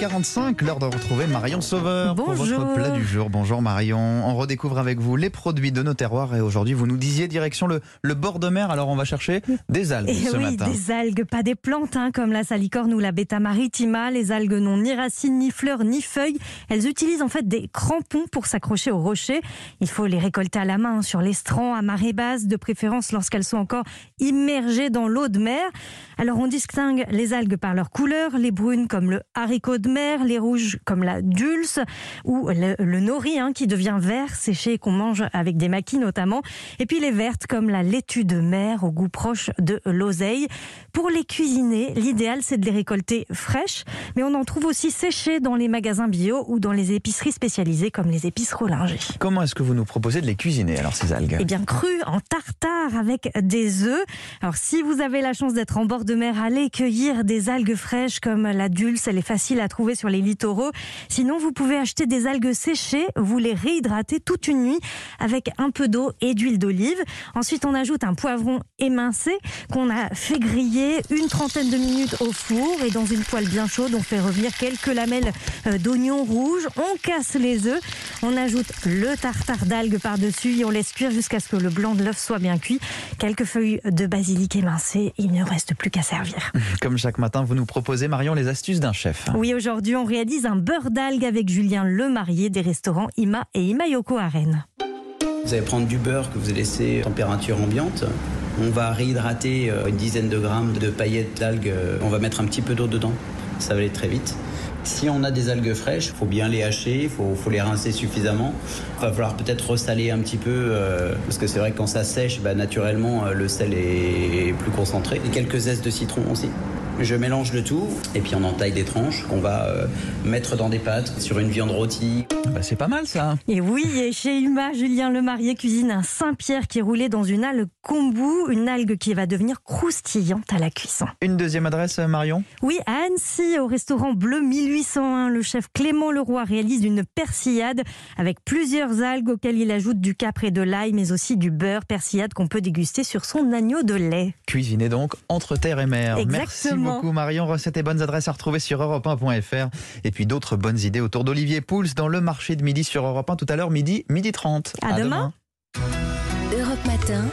8h45, l'heure de retrouver Marion Sauveur pour Bonjour. votre plat du jour. Bonjour Marion. On redécouvre avec vous les produits de nos terroirs et aujourd'hui vous nous disiez direction le, le bord de mer. Alors on va chercher des algues Et ce Eh oui, matin. des algues, pas des plantes, hein, comme la salicorne ou la bêta maritima. Les algues n'ont ni racines, ni fleurs, ni feuilles. Elles utilisent en fait des crampons pour s'accrocher aux rochers. Il faut les récolter à la main hein, sur l'estran, à marée basse, de préférence lorsqu'elles sont encore immergées dans l'eau de mer. Alors on distingue les algues par leur couleur, les brunes comme le haricot de mer, les rouges comme la dulce ou le, le nori hein, qui devient vert, séché qu'on mange avec des maquis notamment. Et puis les vertes comme la laitue de mer au goût proche de l'oseille. Pour les cuisiner, l'idéal c'est de les récolter fraîches, mais on en trouve aussi séchées dans les magasins bio ou dans les épiceries spécialisées comme les épices Rollinger. Comment est-ce que vous nous proposez de les cuisiner alors ces algues? Eh bien, cru en tartare avec des œufs. Alors, si vous avez la chance d'être en bord de mer, allez cueillir des algues fraîches comme la dulce. Elle est facile à trouver sur les littoraux. Sinon, vous pouvez acheter des algues séchées. Vous les réhydratez toute une nuit avec un peu d'eau et d'huile d'olive. Ensuite, on ajoute un poivron émincé qu'on a fait griller une trentaine de minutes au four et dans une poêle bien chaude, on fait revenir quelques lamelles euh, d'oignons rouges. On casse les œufs. On ajoute le tartare d'algues par-dessus et on laisse cuire jusqu'à ce que le blanc de l'œuf soit bien cuit. Quelques feuilles de basilic émincées, il ne reste plus qu'à servir. Comme chaque matin, vous nous proposez Marion les astuces d'un chef. Oui, aujourd'hui, on réalise un beurre d'algues avec Julien Lemarié des restaurants Ima et Imayoko à Rennes. Vous allez prendre du beurre que vous allez laisser température ambiante. On va réhydrater euh, une dizaine de grammes de paillettes d'algues. Euh, On va mettre un petit peu d'eau dedans. Ça va aller très vite. Si on a des algues fraîches, il faut bien les hacher, il faut, les rincer suffisamment. Il va falloir peut-être ressaler un petit peu, euh, parce que c'est vrai que quand ça sèche, bah, naturellement, le sel est plus concentré. Et quelques zestes de citron aussi. Je mélange le tout, et puis on entaille des tranches qu'on va euh, mettre dans des pâtes sur une viande rôtie. Bah, c'est pas mal ça. Et oui, et chez Ima, Julien Lemarié cuisine un Saint-Pierre qui est roulé dans une algue kombu, une algue qui va devenir croustillante à la cuisson. Une deuxième adresse Marion? Oui, à Annecy, au restaurant Bleu 1801, le chef Clément Leroy réalise une persillade avec plusieurs algues auxquelles il ajoute du capre et de l'ail, mais aussi du beurre, persillade qu'on peut déguster sur son agneau de lait. Cuisinez donc entre terre et mer. Merci Exactement. Beaucoup Marion. Recettes et bonnes adresses à retrouver sur europe1.fr. Et puis d'autres bonnes idées autour d'Olivier Pouls dans le marché de midi sur Europe 1 tout à l'heure, midi, midi 30. À demain. Europe Matin